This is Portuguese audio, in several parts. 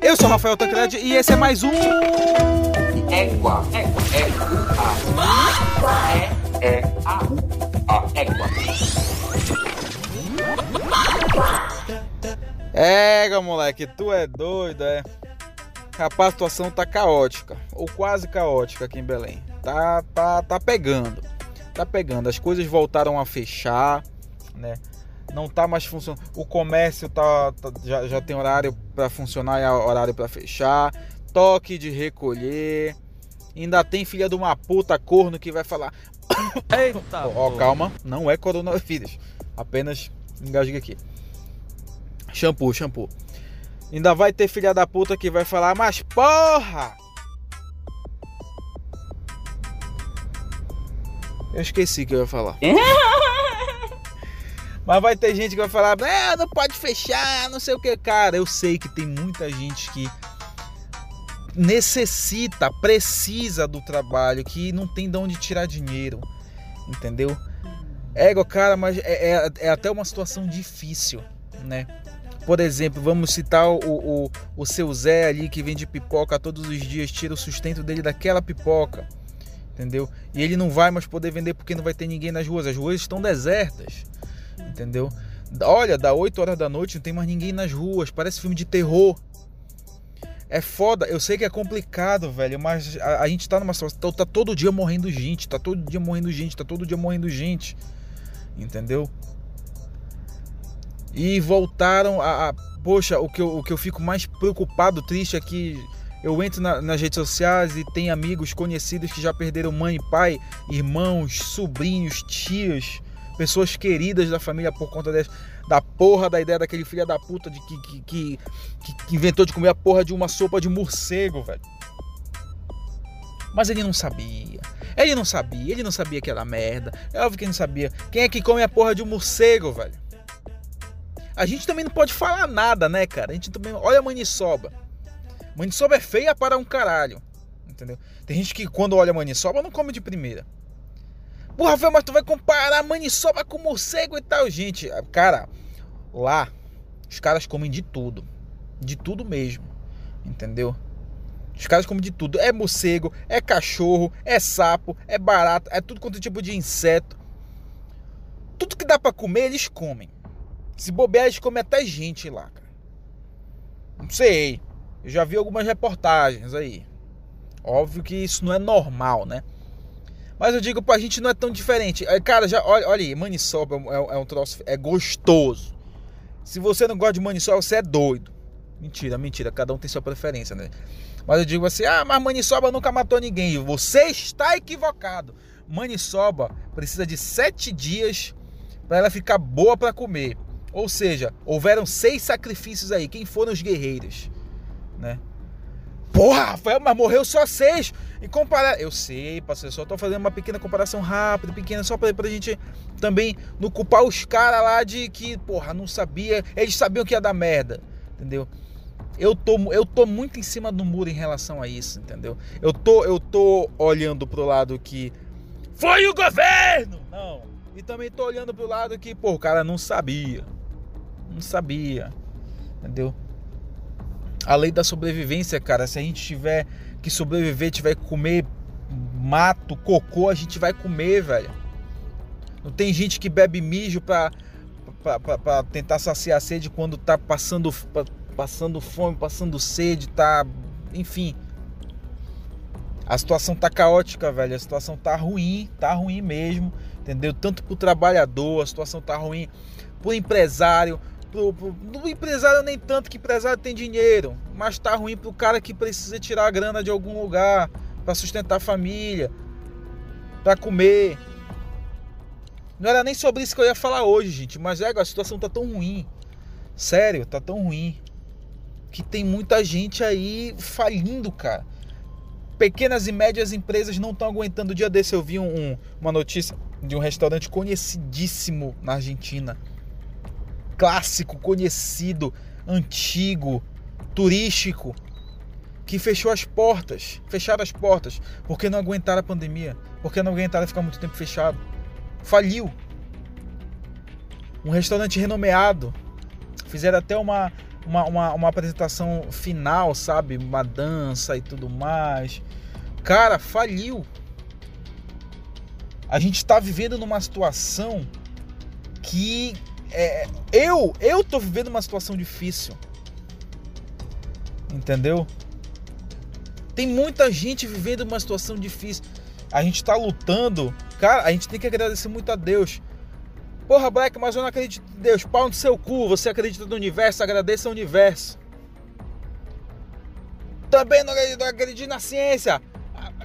Eu sou Rafael Tancredi e esse é mais um. Égua, égua, égua, é, é, a, a, égua. Égua, moleque, tu é doido, é? Rapaz, a situação tá caótica, ou quase caótica aqui em Belém. Tá, tá, tá pegando. Tá pegando. As coisas voltaram a fechar, né? Não tá mais funcionando. O comércio tá, tá já, já tem horário para funcionar e horário para fechar. Toque de recolher. Ainda tem filha de uma puta corno que vai falar. Eita! Ó, calma, não é coronavírus. Apenas engasgue aqui. Shampoo, shampoo. Ainda vai ter filha da puta que vai falar, mas porra! Eu esqueci que eu ia falar. mas vai ter gente que vai falar, é, não pode fechar, não sei o que. Cara, eu sei que tem muita gente que necessita, precisa do trabalho, que não tem de onde tirar dinheiro. Entendeu? Ego, cara, mas é, é, é até uma situação difícil, né? Por exemplo, vamos citar o, o, o seu Zé ali que vende pipoca todos os dias, tira o sustento dele daquela pipoca, entendeu? E ele não vai mais poder vender porque não vai ter ninguém nas ruas, as ruas estão desertas, entendeu? Olha, dá 8 horas da noite, não tem mais ninguém nas ruas, parece filme de terror. É foda, eu sei que é complicado, velho, mas a, a gente tá numa situação. Tá todo dia morrendo gente, tá todo dia morrendo gente, tá todo dia morrendo gente. Entendeu? E voltaram a. a poxa, o que, eu, o que eu fico mais preocupado, triste é que eu entro na, nas redes sociais e tem amigos conhecidos que já perderam mãe, pai, irmãos, sobrinhos, tios, pessoas queridas da família por conta dessa, da porra da ideia daquele filho da puta de que, que, que, que inventou de comer a porra de uma sopa de morcego, velho. Mas ele não sabia. Ele não sabia, ele não sabia que era merda. É óbvio que ele não sabia. Quem é que come a porra de um morcego, velho? A gente também não pode falar nada, né, cara? A gente também. Olha a maniçoba. Maniçoba é feia para um caralho. Entendeu? Tem gente que quando olha a maniçoba não come de primeira. Pô, Rafael, mas tu vai comparar maniçoba com morcego e tal. Gente, cara, lá os caras comem de tudo. De tudo mesmo. Entendeu? Os caras comem de tudo. É morcego, é cachorro, é sapo, é barata, é tudo quanto tipo de inseto. Tudo que dá para comer, eles comem. Se bobear, eles comem até gente lá, cara. Não sei. Eu já vi algumas reportagens aí. Óbvio que isso não é normal, né? Mas eu digo, pra gente não é tão diferente. Cara, já olha, olha aí, maniçoba é, é, é um troço, é gostoso. Se você não gosta de maniçoba, você é doido. Mentira, mentira, cada um tem sua preferência, né? Mas eu digo assim: ah, mas maniçoba nunca matou ninguém. Você está equivocado. Maniçoba precisa de sete dias para ela ficar boa para comer. Ou seja, houveram seis sacrifícios aí. Quem foram os guerreiros? Né? Porra, Rafael, mas morreu só seis. E comparar. Eu sei, pastor, só tô fazendo uma pequena comparação rápida, pequena, só pra, pra gente também não culpar os caras lá de que, porra, não sabia. Eles sabiam que ia dar merda. Entendeu? Eu tô, eu tô muito em cima do muro em relação a isso, entendeu? Eu tô, eu tô olhando pro lado que foi o governo! Não. E também tô olhando pro lado que, pô, o cara não sabia. Não sabia. Entendeu? A lei da sobrevivência, cara, se a gente tiver que sobreviver, tiver que comer mato, cocô, a gente vai comer, velho. Não tem gente que bebe mijo pra, pra, pra, pra tentar saciar a sede quando tá passando, passando fome, passando sede, tá. Enfim. A situação tá caótica, velho. A situação tá ruim, tá ruim mesmo, entendeu? Tanto pro trabalhador, a situação tá ruim pro empresário, pro, pro, empresário nem tanto que empresário tem dinheiro, mas tá ruim pro cara que precisa tirar a grana de algum lugar para sustentar a família, para comer. Não era nem sobre isso que eu ia falar hoje, gente, mas é, a situação tá tão ruim. Sério, tá tão ruim que tem muita gente aí falindo, cara. Pequenas e médias empresas não estão aguentando. O dia desse eu vi um, uma notícia de um restaurante conhecidíssimo na Argentina clássico, conhecido, antigo, turístico, que fechou as portas, fecharam as portas, porque não aguentaram a pandemia, porque não aguentaram ficar muito tempo fechado. Faliu. Um restaurante renomeado. Fizeram até uma, uma, uma, uma apresentação final, sabe? Uma dança e tudo mais. Cara, faliu. A gente está vivendo numa situação que é, eu eu tô vivendo uma situação difícil. Entendeu? Tem muita gente vivendo uma situação difícil. A gente tá lutando. Cara, a gente tem que agradecer muito a Deus. Porra, Black, mas eu não acredito em Deus. Pau no seu cu. Você acredita no universo? Agradeça ao universo. Também não acredito, não acredito na ciência.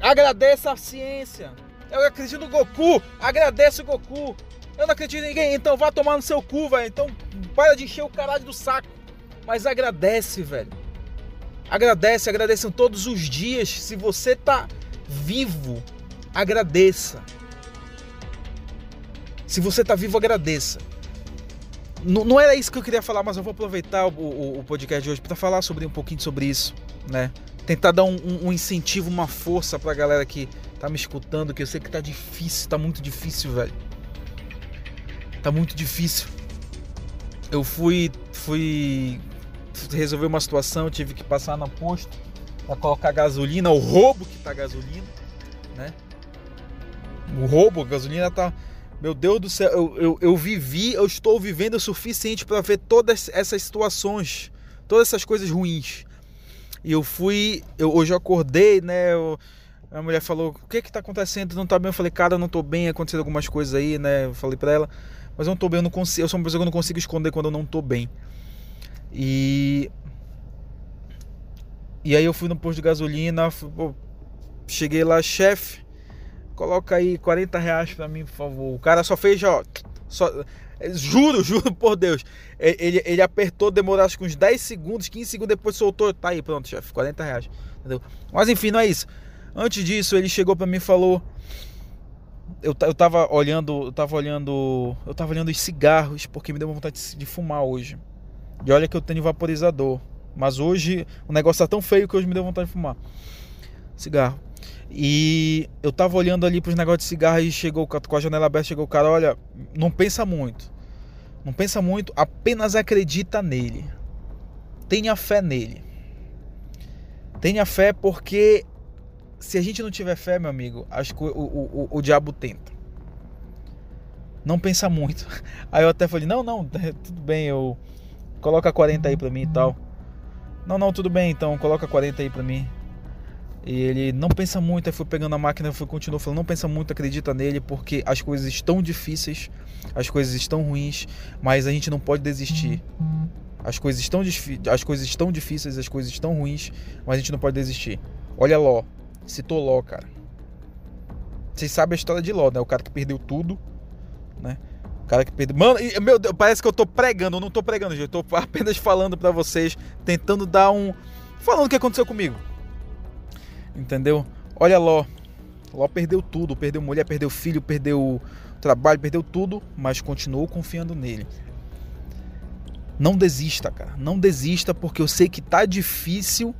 Agradeça a ciência. Eu acredito no Goku. Agradeça o Goku. Eu não acredito em ninguém. Então vá tomar no seu cu, velho. Então para de encher o caralho do saco. Mas agradece, velho. Agradece, agradeçam todos os dias. Se você tá vivo, agradeça. Se você está vivo, agradeça. Não, não, era isso que eu queria falar, mas eu vou aproveitar o, o, o podcast de hoje para falar sobre um pouquinho sobre isso, né? Tentar dar um, um, um incentivo, uma força para a galera que tá me escutando, que eu sei que tá difícil, tá muito difícil, velho. Tá muito difícil. Eu fui, fui resolver uma situação, tive que passar no posto para colocar gasolina, o roubo que tá gasolina, né? O roubo, a gasolina tá meu Deus do céu, eu, eu, eu vivi, eu estou vivendo o suficiente para ver todas essas situações, todas essas coisas ruins. E eu fui, eu, hoje eu acordei, né? Eu, a mulher falou: O que que tá acontecendo? Não tá bem? Eu falei: Cara, eu não tô bem, acontecendo algumas coisas aí, né? Eu falei pra ela, mas eu não tô bem, eu não consigo, eu sou uma pessoa que eu não consigo esconder quando eu não tô bem. E. E aí eu fui no posto de gasolina, fui, pô, cheguei lá, chefe coloca aí 40 reais pra mim, por favor. O cara só fez, ó. Só, juro, juro por Deus. Ele, ele apertou, demorou acho que uns 10 segundos, 15 segundos, depois soltou. Tá aí, pronto, chefe, 40 reais. Entendeu? Mas enfim, não é isso. Antes disso, ele chegou pra mim e falou. Eu, eu tava olhando, eu tava olhando, eu tava olhando os cigarros porque me deu vontade de, de fumar hoje. E olha que eu tenho vaporizador, mas hoje o negócio tá tão feio que hoje me deu vontade de fumar cigarro. E eu tava olhando ali pros negócios de cigarro e chegou com a janela aberta, chegou o cara, olha, não pensa muito. Não pensa muito, apenas acredita nele. Tenha fé nele. Tenha fé porque se a gente não tiver fé, meu amigo, acho que o, o, o, o diabo tenta. Não pensa muito. Aí eu até falei, não, não, tudo bem, eu coloca 40 aí pra mim e tal. Não, não, tudo bem, então coloca 40 aí pra mim. E ele não pensa muito, aí foi pegando a máquina, foi continuou falando, não pensa muito, acredita nele, porque as coisas estão difíceis, as coisas estão ruins, mas a gente não pode desistir. As coisas estão, as coisas estão difíceis, as coisas estão ruins, mas a gente não pode desistir. Olha Ló, citou Ló, cara. Vocês sabem a história de Ló, né? O cara que perdeu tudo, né? O cara que perdeu. Mano, meu Deus, parece que eu tô pregando, eu não tô pregando, gente. Eu tô apenas falando para vocês, tentando dar um. Falando o que aconteceu comigo. Entendeu? Olha Ló. Ló perdeu tudo, perdeu mulher, perdeu filho, perdeu trabalho, perdeu tudo, mas continuou confiando nele. Não desista, cara. Não desista porque eu sei que tá difícil,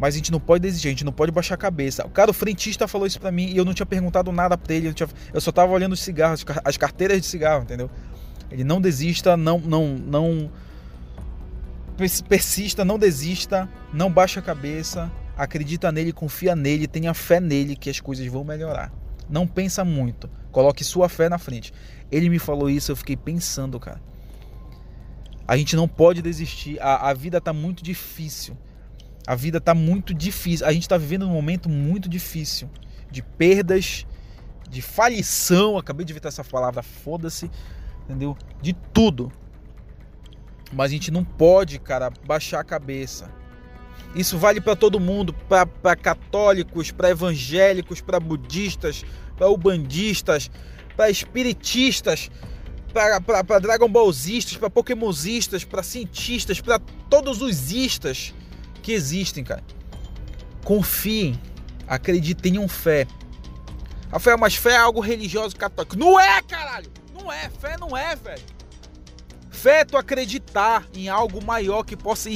mas a gente não pode desistir, a gente não pode baixar a cabeça. O cara, o frentista falou isso para mim e eu não tinha perguntado nada para ele, eu, tinha, eu, só tava olhando os cigarros, as carteiras de cigarro, entendeu? Ele não desista, não não não persista, não desista, não baixa a cabeça acredita nele, confia nele, tenha fé nele que as coisas vão melhorar. Não pensa muito, coloque sua fé na frente. Ele me falou isso, eu fiquei pensando, cara. A gente não pode desistir, a, a vida tá muito difícil. A vida tá muito difícil. A gente tá vivendo um momento muito difícil de perdas, de falição. Acabei de evitar essa palavra, foda-se, entendeu? De tudo. Mas a gente não pode, cara, baixar a cabeça. Isso vale para todo mundo, para católicos, para evangélicos, para budistas, para ubandistas, para espiritistas, para Dragon Ballzistas, para Pokémonzistas, para cientistas, para todos os istas que existem, cara. Confiem, acreditem, tenham fé. A fé, mas fé é algo religioso católico. Não é, caralho! Não é, fé não é, velho. Fé é tu acreditar em algo maior que possa.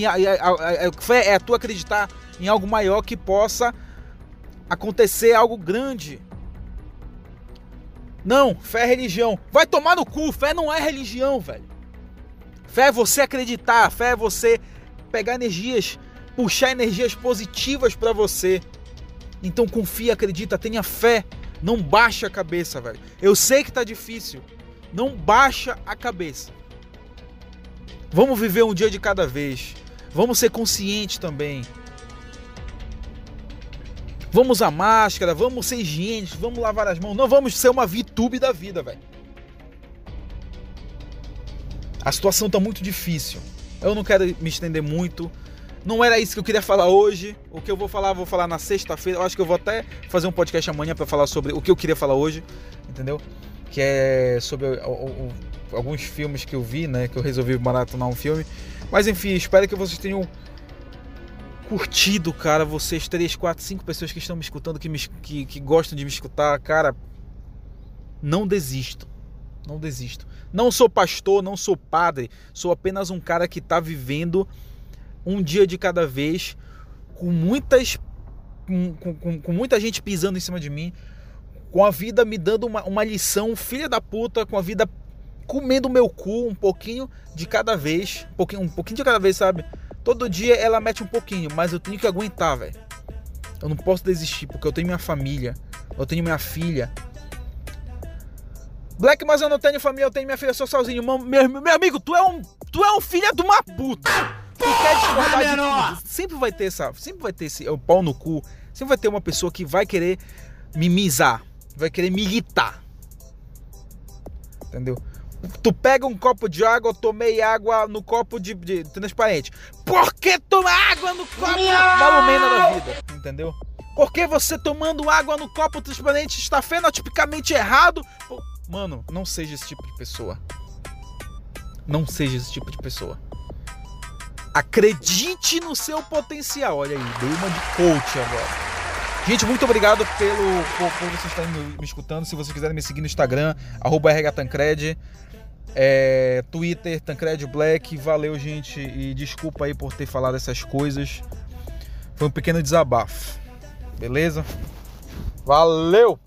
Fé é tu acreditar em algo maior que possa acontecer algo grande. Não, fé é religião. Vai tomar no cu, fé não é religião, velho. Fé é você acreditar, fé é você pegar energias, puxar energias positivas para você. Então confia, acredita, tenha fé. Não baixa a cabeça, velho. Eu sei que tá difícil. Não baixa a cabeça. Vamos viver um dia de cada vez. Vamos ser conscientes também. Vamos usar máscara, vamos ser higiênicos, vamos lavar as mãos. Não vamos ser uma VTube da vida, velho. A situação tá muito difícil. Eu não quero me estender muito. Não era isso que eu queria falar hoje. O que eu vou falar, vou falar na sexta-feira. Eu acho que eu vou até fazer um podcast amanhã para falar sobre o que eu queria falar hoje, entendeu? Que é sobre o, o, o, alguns filmes que eu vi, né? Que eu resolvi maratonar um filme. Mas enfim, espero que vocês tenham curtido, cara. Vocês, três, quatro, cinco pessoas que estão me escutando, que, me, que, que gostam de me escutar, cara. Não desisto. Não desisto. Não sou pastor, não sou padre. Sou apenas um cara que está vivendo um dia de cada vez, com muitas. Com, com, com, muita gente pisando em cima de mim, com a vida me dando uma, uma lição, filha da puta, com a vida comendo meu cu um pouquinho de cada vez, um pouquinho, um pouquinho de cada vez, sabe? Todo dia ela mete um pouquinho, mas eu tenho que aguentar, velho. Eu não posso desistir, porque eu tenho minha família, eu tenho minha filha. Black, mas eu não tenho família, eu tenho minha filha, sou sozinho. Meu, meu, meu amigo, tu é um, tu é um filho de uma puta quer discordar de tudo. Sempre vai ter essa, sempre vai ter esse o pau no cu. Sempre vai ter uma pessoa que vai querer mimizar, vai querer militar. Entendeu? Tu pega um copo de água, eu tomei água no copo de, de transparente. Por que tomar água no copo malumena da vida? Entendeu? Porque você tomando água no copo transparente está fenotipicamente errado? Mano, não seja esse tipo de pessoa. Não seja esse tipo de pessoa. Acredite no seu potencial. Olha aí, dei uma de coach agora. Gente, muito obrigado pelo por, por vocês estarem me, me, escutando. Se vocês quiserem me seguir no Instagram, rhtancred, é, Twitter, Tancred Black. Valeu, gente. E desculpa aí por ter falado essas coisas. Foi um pequeno desabafo. Beleza? Valeu!